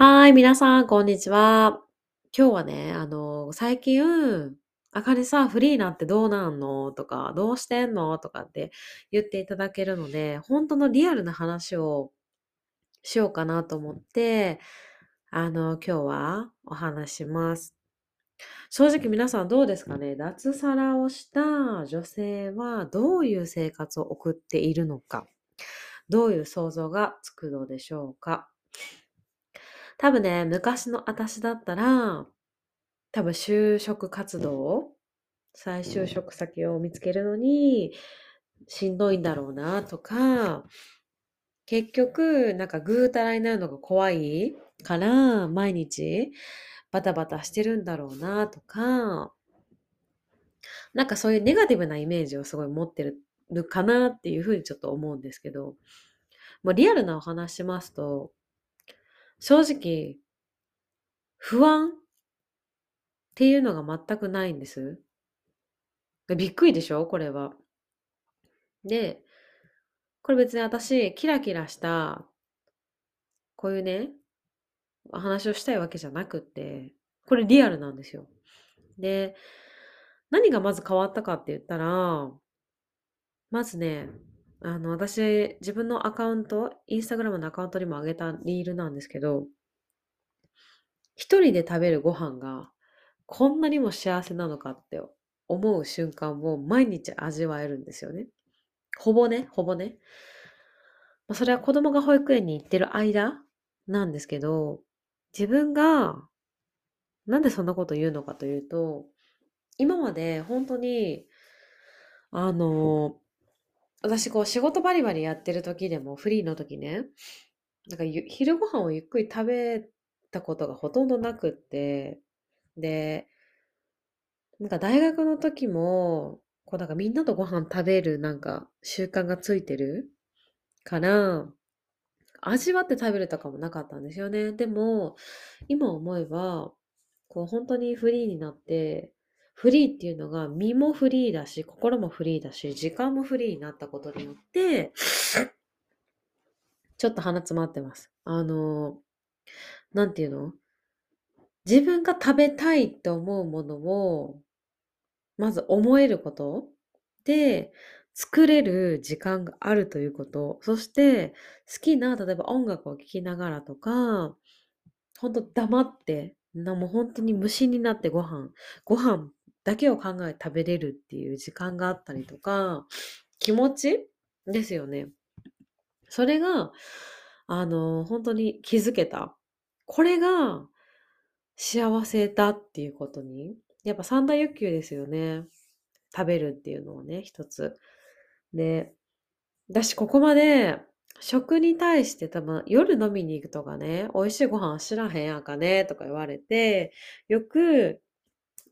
はい、皆さん、こんにちは。今日はね、あの、最近、あかりさん、フリーなんてどうなんの？とか、どうしてんの？とかって言っていただけるので、本当のリアルな話をしようかなと思って、あの、今日はお話します。正直皆さんどうですかね？脱サラをした女性はどういう生活を送っているのかどういう想像がつくのでしょうか？多分ね、昔の私だったら、多分就職活動、再就職先を見つけるのにしんどいんだろうなとか、結局、なんかぐうたらになるのが怖いから、毎日バタバタしてるんだろうなとか、なんかそういうネガティブなイメージをすごい持ってるかなっていうふうにちょっと思うんですけど、もうリアルなお話しますと、正直、不安っていうのが全くないんです。びっくりでしょ？これは。で、これ別に私、キラキラした、こういうね、話をしたいわけじゃなくって、これリアルなんですよ。で、何がまず変わったかって言ったら、まずね、あの、私、自分のアカウント、インスタグラムのアカウントにも上げたリールなんですけど、一人で食べるご飯がこんなにも幸せなのかって思う瞬間を毎日味わえるんですよね。ほぼね、ほぼね。まあ、それは子供が保育園に行ってる間なんですけど、自分がなんでそんなこと言うのかというと、今まで本当に、あの、私こう仕事バリバリやってる時でもフリーの時ね、なんかゆ昼ご飯をゆっくり食べたことがほとんどなくって、で、なんか大学の時も、こうなんかみんなとご飯食べるなんか習慣がついてるから、味わって食べるとかもなかったんですよね。でも、今思えば、こう本当にフリーになって、フリーっていうのが身もフリーだし、心もフリーだし、時間もフリーになったことによって、ちょっと鼻詰まってます。あの、なんていうの？自分が食べたいって思うものを、まず思えることで、作れる時間があるということ。そして、好きな、例えば音楽を聴きながらとか、ほんと黙って、なもう本当に無心になってご飯、ご飯だけを考え食べれるっていう時間があったりとか、気持ちですよね。それが、あの、本当に気づけた。これが幸せだっていうことに、やっぱ三大欲求ですよね。食べるっていうのをね、一つ。で、私ここまで食に対して多分夜飲みに行くとかね、美味しいご飯知らへんやんかねとか言われて、よく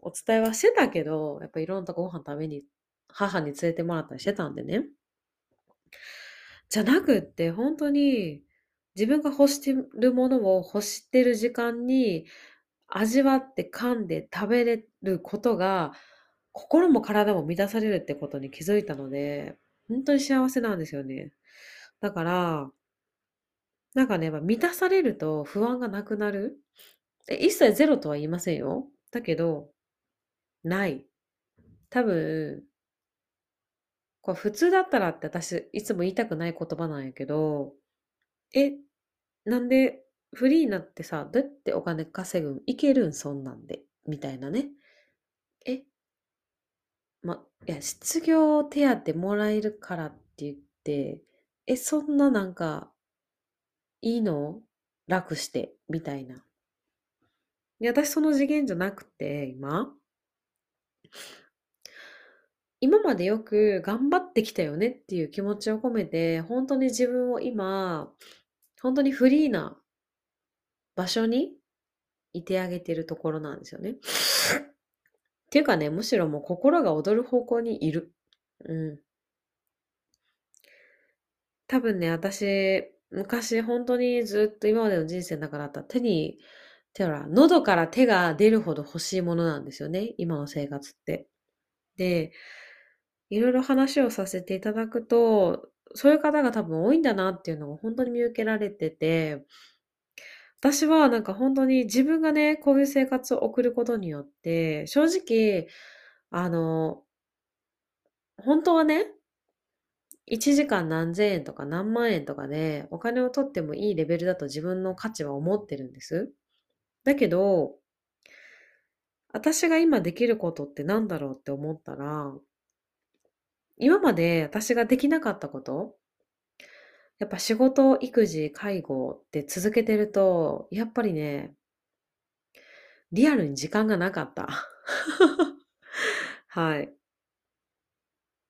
お伝えはしてたけど、やっぱいろんなとこご飯食べに、母に連れてもらったりしてたんでね。じゃなくって、本当に自分が欲してるものを欲してる時間に味わって噛んで食べれることが、心も体も満たされるってことに気づいたので、本当に幸せなんですよね。だから、なんかね、まあ満たされると不安がなくなる。一切ゼロとは言いませんよ。だけど、ない。多分、これ普通だったらって私いつも言いたくない言葉なんやけど、え、なんでフリーになってさ、どうやってお金稼ぐんいけるんそんなんで。みたいなね。え、ま、いや、失業手当もらえるからって言って、え、そんななんか、いいの？楽して、みたいな。いや、私その次元じゃなくて、今。今までよく頑張ってきたよねっていう気持ちを込めて、本当に自分を今、本当にフリーな場所にいてあげてるところなんですよね。っていうかね、むしろもう心が躍る方向にいる。うん。多分ね、私、昔本当にずっと今までの人生の中だったら手に、手ほら、喉から手が出るほど欲しいものなんですよね、今の生活って。で、いろいろ話をさせていただくと、そういう方が多分多いんだなっていうのが本当に見受けられてて、私はなんか本当に自分がね、こういう生活を送ることによって、正直、あの、本当はね、1時間何千円とか何万円とかでお金を取ってもいいレベルだと自分の価値は思ってるんです。だけど、私が今できることって何だろうって思ったら、今まで私ができなかったことやっぱ仕事、育児、介護って続けてると、やっぱりね、リアルに時間がなかった。はい。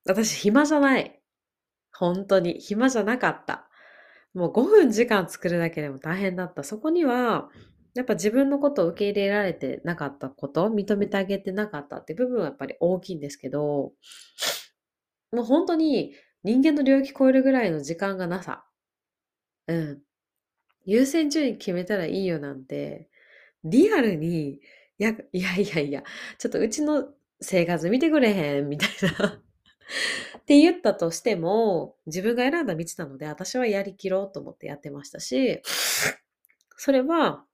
私暇じゃない。本当に暇じゃなかった。もう5分時間作るだけでも大変だった。そこには、やっぱ自分のことを受け入れられてなかったこと、認めてあげてなかったって部分はやっぱり大きいんですけど、もう本当に人間の領域超えるぐらいの時間がなさ。うん。優先順位決めたらいいよなんて、リアルに、いや、いやいやいや、ちょっとうちの生活見てくれへん、みたいな って言ったとしても、自分が選んだ道なので、私はやりきろうと思ってやってましたし、それは、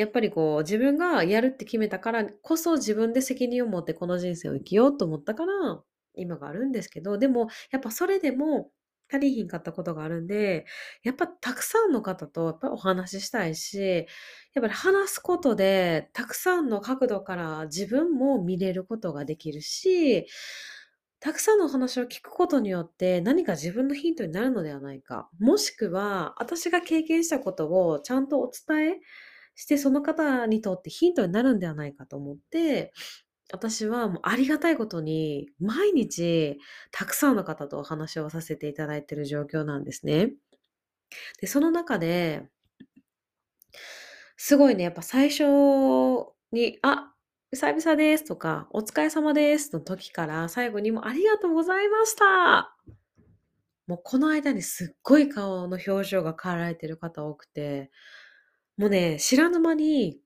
やっぱりこう、自分がやるって決めたからこそ自分で責任を持ってこの人生を生きようと思ったから、今があるんですけど、でも、やっぱそれでも足りひんかったことがあるんで、やっぱたくさんの方とやっぱお話ししたいし、やっぱり話すことで、たくさんの角度から自分も見れることができるし、たくさんのお話を聞くことによって何か自分のヒントになるのではないか。もしくは、私が経験したことをちゃんとお伝えして、その方にとってヒントになるんではないかと思って、私はもうありがたいことに、毎日たくさんの方とお話をさせていただいている状況なんですね。で、その中で、すごいね、やっぱ最初に、あ、久々ですとか、お疲れ様ですの時から最後にもありがとうございました。もうこの間にすっごい顔の表情が変わられてる方多くて、もうね、知らぬ間に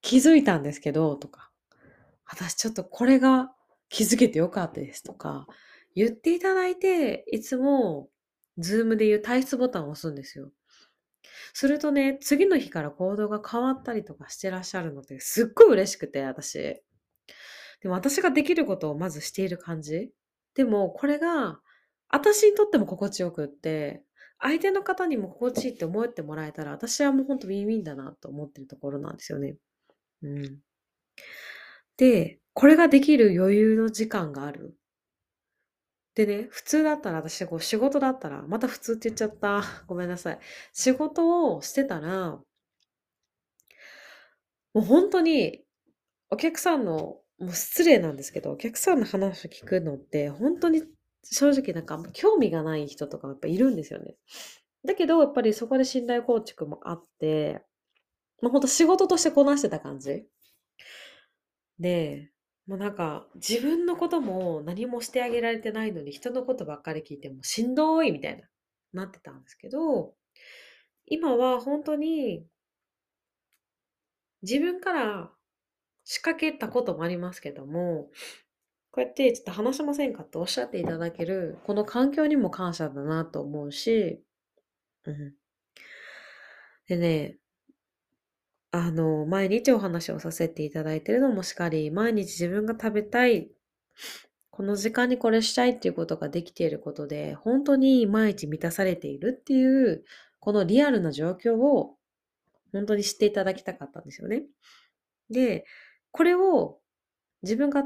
気づいたんですけど、とか、私ちょっとこれが気づけてよかったですとか、言っていただいて、いつも、ズームで言う退出ボタンを押すんですよ。するとね、次の日から行動が変わったりとかしてらっしゃるので、すっごい嬉しくて、私。でも私ができることをまずしている感じ。でも、これが、私にとっても心地よくって、相手の方にも心地いいって思ってもらえたら、私はもうほんとウィンウィンだなと思ってるところなんですよね。うん。で、これができる余裕の時間がある。でね、普通だったら私、こう仕事だったら、また普通って言っちゃった。ごめんなさい。仕事をしてたら、もう本当に、お客さんの、もう失礼なんですけど、お客さんの話を聞くのって、本当に正直なんか興味がない人とかもやっぱいるんですよね。だけど、やっぱりそこで信頼構築もあって、もうほんと仕事としてこなしてた感じ。で、もうなんか、自分のことも何もしてあげられてないのに、人のことばっかり聞いてもしんどいみたいな、なってたんですけど、今は本当に、自分から仕掛けたこともありますけども、こうやってちょっと話しませんかっておっしゃっていただける、この環境にも感謝だなと思うし、うん。でね、あの、毎日お話をさせていただいてるのもしかり、毎日自分が食べたい、この時間にこれしたいっていうことができていることで、本当に毎日満たされているっていう、このリアルな状況を本当に知っていただきたかったんですよね。で、これを自分が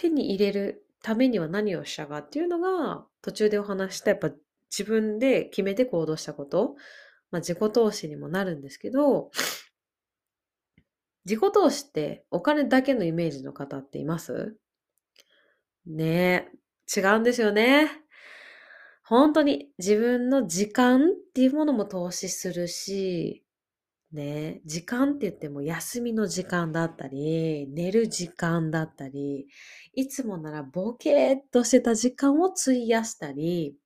手に入れるためには何をしたかっていうのが、途中でお話したやっぱ自分で決めて行動したこと、まあ、自己投資にもなるんですけど、自己投資ってお金だけのイメージの方っています？ねえ、違うんですよね。本当に自分の時間っていうものも投資するし、ね、時間って言っても休みの時間だったり、寝る時間だったり、いつもならボケーっとしてた時間を費やしたり、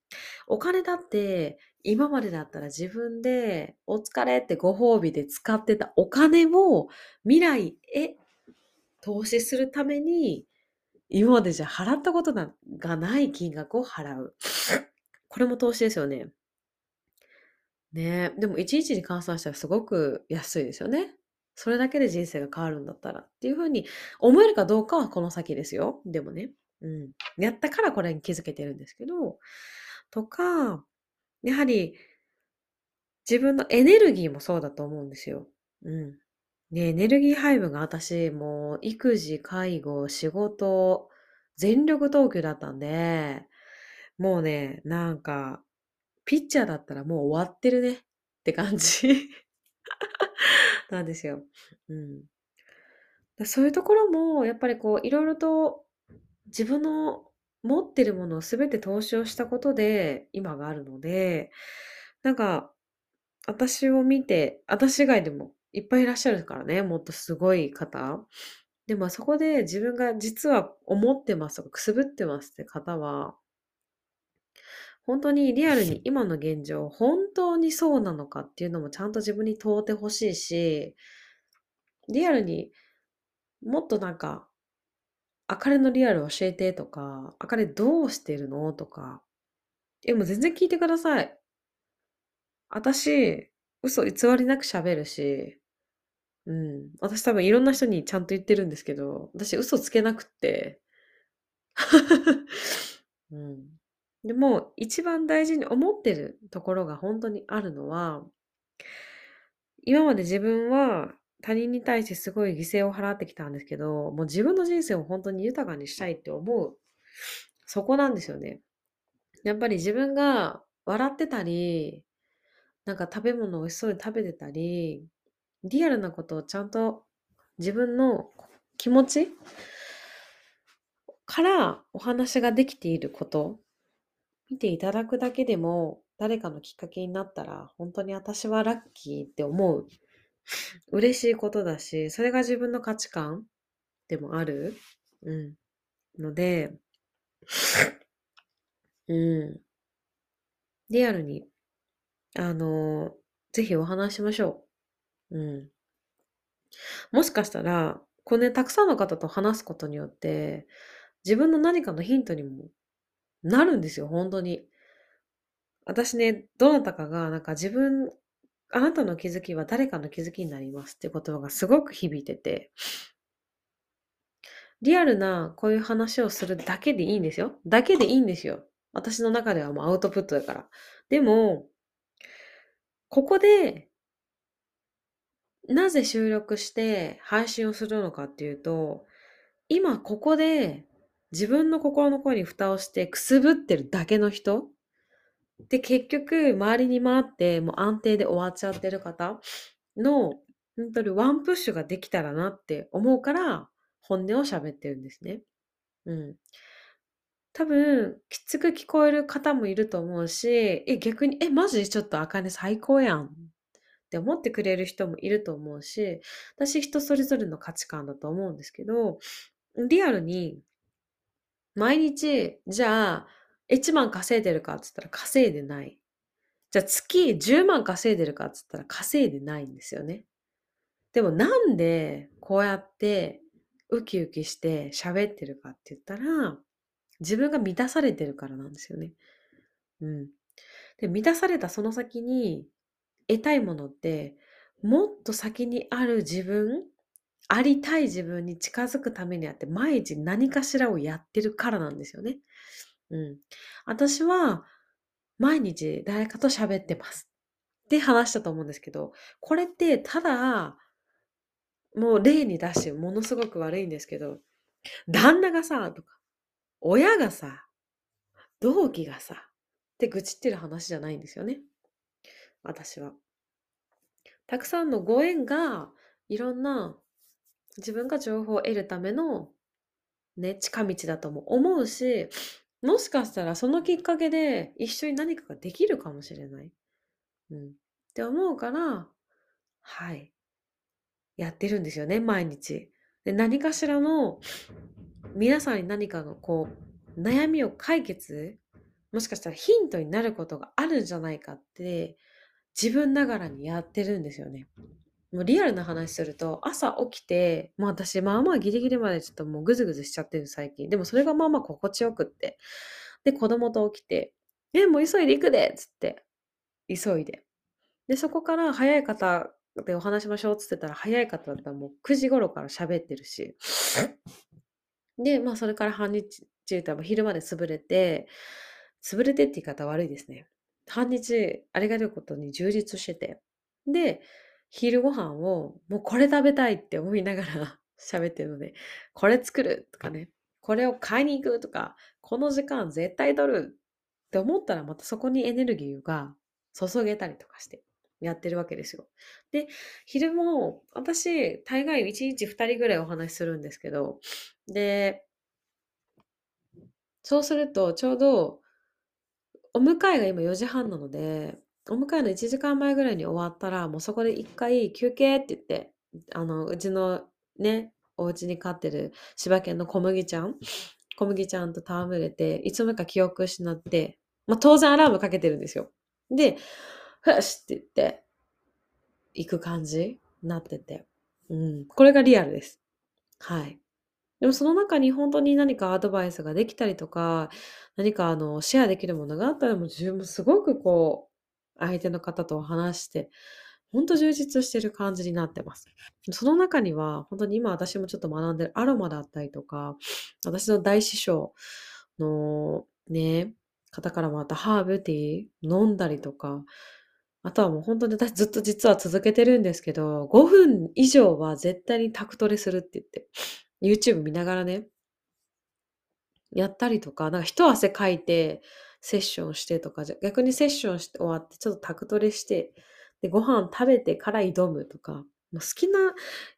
お金だって今までだったら自分でお疲れってご褒美で使ってたお金を未来へ投資するために今までじゃ払ったことがない金額を払う。これも投資ですよね。ね、でも1日に換算したらすごく安いですよね。それだけで人生が変わるんだったらっていう風に思えるかどうかはこの先ですよ。でもね。うん。やったからこれに気づけてるんですけど、とか、やはり自分のエネルギーもそうだと思うんですよ。うん。で、エネルギー配分が私、もう育児、介護、仕事、全力投球だったんで、もうね、なんか、ピッチャーだったらもう終わってるねって感じなんですよ。うん。そういうところも、やっぱりこう、いろいろと自分の持ってるものを全て投資をしたことで、今があるので、なんか、私を見て、私以外でもいっぱいいらっしゃるからね、もっとすごい方。でもそこで自分が実は思ってますとかくすぶってますって方は、本当にリアルに今の現状、本当にそうなのかっていうのもちゃんと自分に問うてほしいし、リアルにもっとなんか、あかれのリアル教えてとか、あかれどうしてるのとか、え、もう全然聞いてください。私、嘘偽りなく喋るし、うん。私多分いろんな人にちゃんと言ってるんですけど、私嘘つけなくって。うん。でも、一番大事に思ってるところが本当にあるのは、今まで自分は他人に対してすごい犠牲を払ってきたんですけど、もう自分の人生を本当に豊かにしたいって思う、そこなんですよね。やっぱり自分が笑ってたり、なんか食べ物を美味しそうに食べてたり、リアルなことをちゃんと自分の気持ちからお話ができていること見ていただくだけでも誰かのきっかけになったら本当に私はラッキーって思う。嬉しいことだしそれが自分の価値観でもある。うん。のでうん。リアルにあのぜひお話しましょう。うん。もしかしたらこのねたくさんの方と話すことによって自分の何かのヒントにもなるんですよ、本当に。私ね、どなたかが、なんか自分、あなたの気づきは誰かの気づきになりますって言葉がすごく響いてて、リアルなこういう話をするだけでいいんですよ。だけでいいんですよ。私の中ではもうアウトプットだから。でも、ここで、なぜ収録して配信をするのかっていうと、今ここで自分の心の声に蓋をしてくすぶってるだけの人？で結局周りに回ってもう安定で終わっちゃってる方の本当にワンプッシュができたらなって思うから本音を喋ってるんですね。うん。多分、きつく聞こえる方もいると思うし、え、逆に、え、マジ？ちょっとあかね最高やんって思ってくれる人もいると思うし、私人それぞれの価値観だと思うんですけど、リアルに毎日、じゃあ、1万稼いでるかっつったら稼いでない。じゃあ月10万稼いでるかっつったら稼いでないんですよね。でもなんでこうやってウキウキして喋ってるかって言ったら、自分が満たされてるからなんですよね。うん。で、満たされたその先に得たいものって、もっと先にある自分ありたい自分に近づくためにあって、毎日何かしらをやってるからなんですよね。うん。私は、毎日誰かと喋ってます。って話したと思うんですけど、これってただ、もう例に出してものすごく悪いんですけど、旦那がさ、とか、親がさ、同期がさ、って愚痴ってる話じゃないんですよね。私は。たくさんのご縁がいろんな自分が情報を得るための、ね、近道だとも思うし、もしかしたらそのきっかけで一緒に何かができるかもしれない。うん。って思うから、はい。やってるんですよね、毎日。で、何かしらの、皆さんに何かのこう、悩みを解決、もしかしたらヒントになることがあるんじゃないかって、自分ながらにやってるんですよね。もうリアルな話すると、朝起きて、もう私、まあまあギリギリまでちょっともうぐずぐずしちゃってる最近。でもそれがまあまあ心地よくって。で、子供と起きて、え、もう急いで行くでっつって、急いで。で、そこから早い方でお話しましょうっつってたら、早い方だったらもう9時頃から喋ってるし。で、まあそれから半日中多分昼まで潰れて、潰れてって言い方悪いですね。半日、ありがたいことに充実してて。で、昼ご飯をもうこれ食べたいって思いながら 喋ってるので、これ作るとかね、これを買いに行くとか、この時間絶対取るって思ったらまたそこにエネルギーが注げたりとかしてやってるわけですよ。で、昼も私大概1日2人ぐらいお話しするんですけど、で、そうするとちょうどお迎えが今4時半なので、お迎えの1時間前ぐらいに終わったら、もうそこで一回休憩って言って、あの、うちのね、お家に飼ってる柴犬の小麦ちゃん、小麦ちゃんと戯れて、いつもか記憶失って、まあ、当然アラームかけてるんですよ。で、ふしって言って、行く感じになってて。うん。これがリアルです。はい。でもその中に本当に何かアドバイスができたりとか、何かあの、シェアできるものがあったらもう自分もすごくこう、相手の方と話して、本当充実してる感じになってます。その中には、本当に今私もちょっと学んでるアロマだったりとか、私の大師匠のね、方からもまたハーブティー飲んだりとか、あとはもう本当に私ずっと実は続けてるんですけど、5分以上は絶対にタクトレするって言って、YouTube 見ながらね、やったりとか、なんか一汗かいてセッションしてとか、逆にセッションして終わってちょっとタクトレして、で、ご飯食べてから挑むとか、もう好きな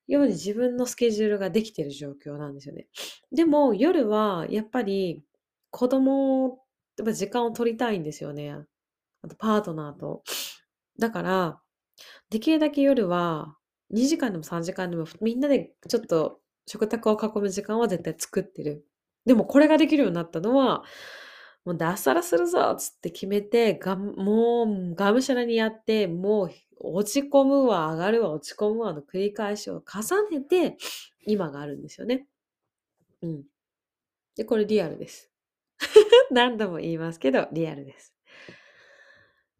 ように自分のスケジュールができてる状況なんですよね。でも夜はやっぱり子供と時間を取りたいんですよね。あとパートナーと。だから、できるだけ夜は2時間でも3時間でもみんなでちょっと食卓を囲む時間は絶対作ってる。でもこれができるようになったのは、もう脱サラするぞっつって決めて、がもうがむしゃらにやって、もう落ち込むわ、上がるわ、落ち込むわの繰り返しを重ねて、今があるんですよね。うん。で、これリアルです。何度も言いますけど、リアルです。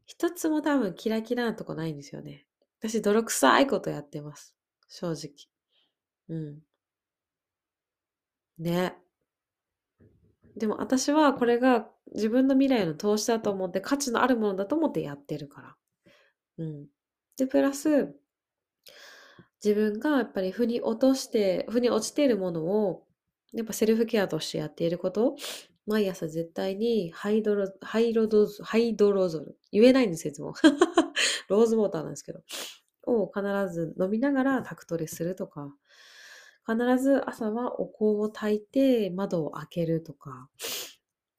一つも多分キラキラなとこないんですよね。私、泥臭いことやってます。正直。うん。ね。でも私はこれが自分の未来の投資だと思って価値のあるものだと思ってやってるから。うん。で、プラス、自分がやっぱり腑に落として、腑に落ちているものを、やっぱセルフケアとしてやっていること、毎朝絶対にハイドロ、ハイロドハイドロゾル。言えないんですよ、いつも。ローズウォーターなんですけど。を必ず飲みながらタクトレするとか、必ず朝はお香を焚いて窓を開けるとか、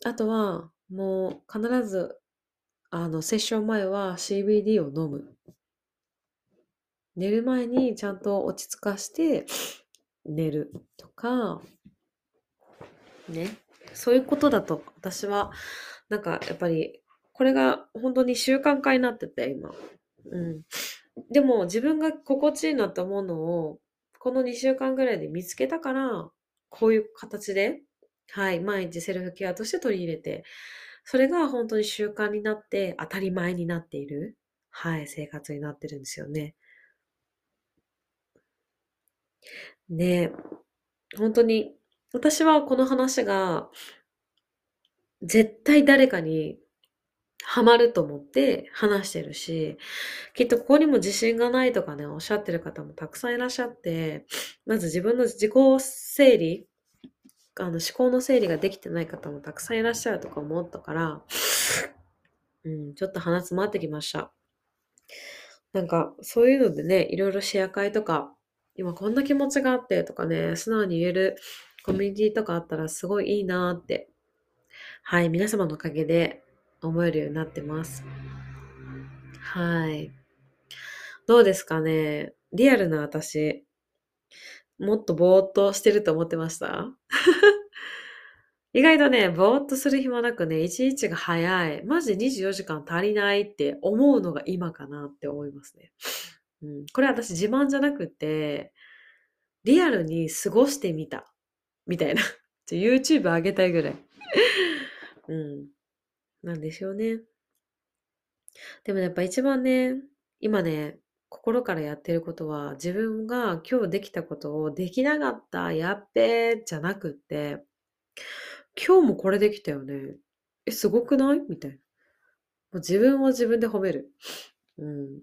あとはもう必ずあのセッション前は CBD を飲む。寝る前にちゃんと落ち着かして寝るとか、ね。そういうことだと私はなんかやっぱりこれが本当に習慣化になってて今。うん。でも自分が心地いいなって思うのをこの2週間ぐらいで見つけたから、こういう形で、はい、毎日セルフケアとして取り入れて、それが本当に習慣になって当たり前になっている、はい、生活になってるんですよね。ね本当に、私はこの話が、絶対誰かにハマると思って話してるし、きっとここにも自信がないとかね、おっしゃってる方もたくさんいらっしゃって、まず自分の自己整理、あの思考の整理ができてない方もたくさんいらっしゃるとか思ったから、うん、ちょっと鼻詰まってきました。なんか、そういうのでね、いろいろシェア会とか、今こんな気持ちがあってとかね、素直に言えるコミュニティとかあったらすごいいいなって。はい、皆様のおかげで思えるようになってます。はい。どうですかね？リアルな私、もっとぼーっとしてると思ってました？意外とね、ぼーっとする暇なくね、一日が早い。マジで24時間足りないって思うのが今かなって思いますね。うん、これ私自慢じゃなくて、リアルに過ごしてみた。みたいな。YouTube 上げたいぐらい。うん。なんですよね。でもやっぱ一番ね、今ね、心からやってることは、自分が今日できたことをできなかった、やっべーじゃなくって、今日もこれできたよね。え、すごくない？みたいな。もう自分を自分で褒める。うん。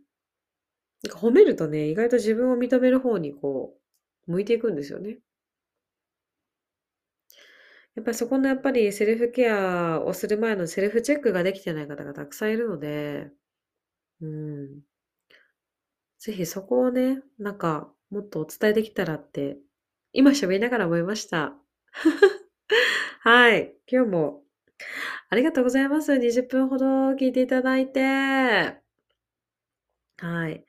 褒めるとね、意外と自分を認める方にこう、向いていくんですよね。やっぱりそこのやっぱりセルフケアをする前のセルフチェックができてない方がたくさんいるので、うん。ぜひそこをね、なんかもっとお伝えできたらって、今喋りながら思いました。はい。今日もありがとうございます。20分ほど聞いていただいて。はい。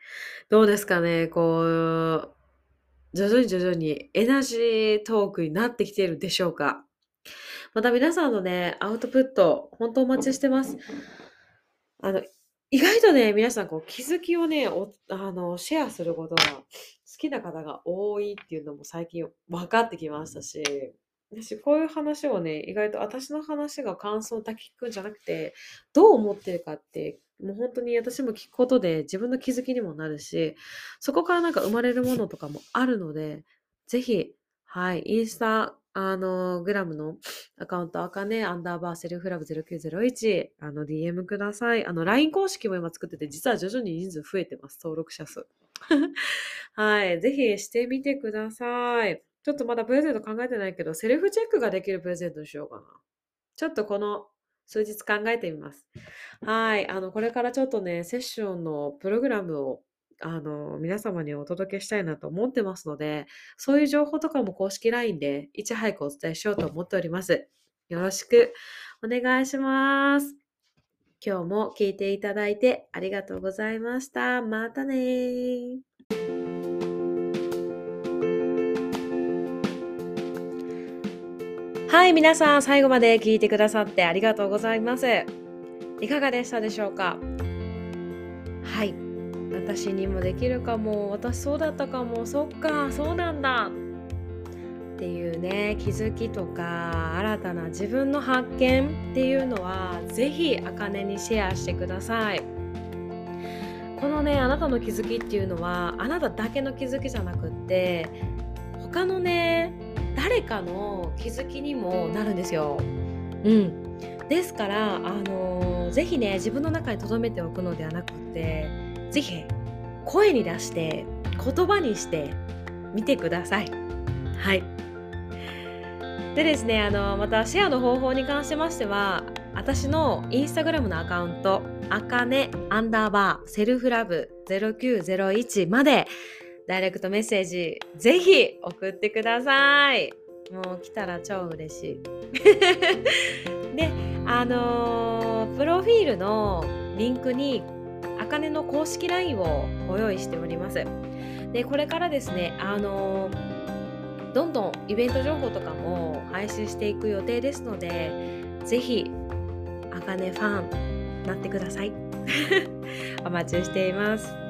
どうですかね、こう、徐々に徐々にエナジートークになってきているでしょうか。また皆さんのね、アウトプット、本当お待ちしてます。あの、意外とね、皆さんこう気づきをね、おあの、シェアすることが好きな方が多いっていうのも最近分かってきましたし、私こういう話をね、意外と私の話が感想だけ聞くんじゃなくて、どう思ってるかって、もう本当に私も聞くことで自分の気づきにもなるし、そこからなんか生まれるものとかもあるので、ぜひ、はい、インスタあの、グラムのアカウント、あかね、アンダーバーセルフラブ0901、あの、DM ください。あの、LINE 公式も今作ってて、実は徐々に人数増えてます、登録者数。はい、ぜひしてみてください。ちょっとまだプレゼント考えてないけど、セルフチェックができるプレゼントにしようかな。ちょっとこの数日考えてみます。はい。あの、これからちょっとね、セッションのプログラムをあの、皆様にお届けしたいなと思ってますので、そういう情報とかも公式 LINE でいち早くお伝えしようと思っております。よろしくお願いします。今日も聞いていただいてありがとうございました。またねはい、皆さん最後まで聞いてくださってありがとうございます。いかがでしたでしょうか？私にもできるかも私そうだったかもそっかそうなんだ。っていうね気づきとか新たな自分の発見っていうのは是非あかねにシェアしてください。このねあなたの気づきっていうのはあなただけの気づきじゃなくって他のね誰かの気づきにもなるんですよ。うん。ですからあの是非ね自分の中に留めておくのではなくって是非声に出して言葉にしてみてください。はい。でですね、あの、またシェアの方法に関しましては、私のインスタグラムのアカウント、あかねアンダーバーセルフラブ0901までダイレクトメッセージぜひ送ってください。もう来たら超嬉しい。で、あのー、プロフィールのリンクにあかねの公式 LINE をご用意しております。で、これからですね、あのどんどんイベント情報とかも配信していく予定ですので、ぜひ、あかねファンなってください。お待ちしています。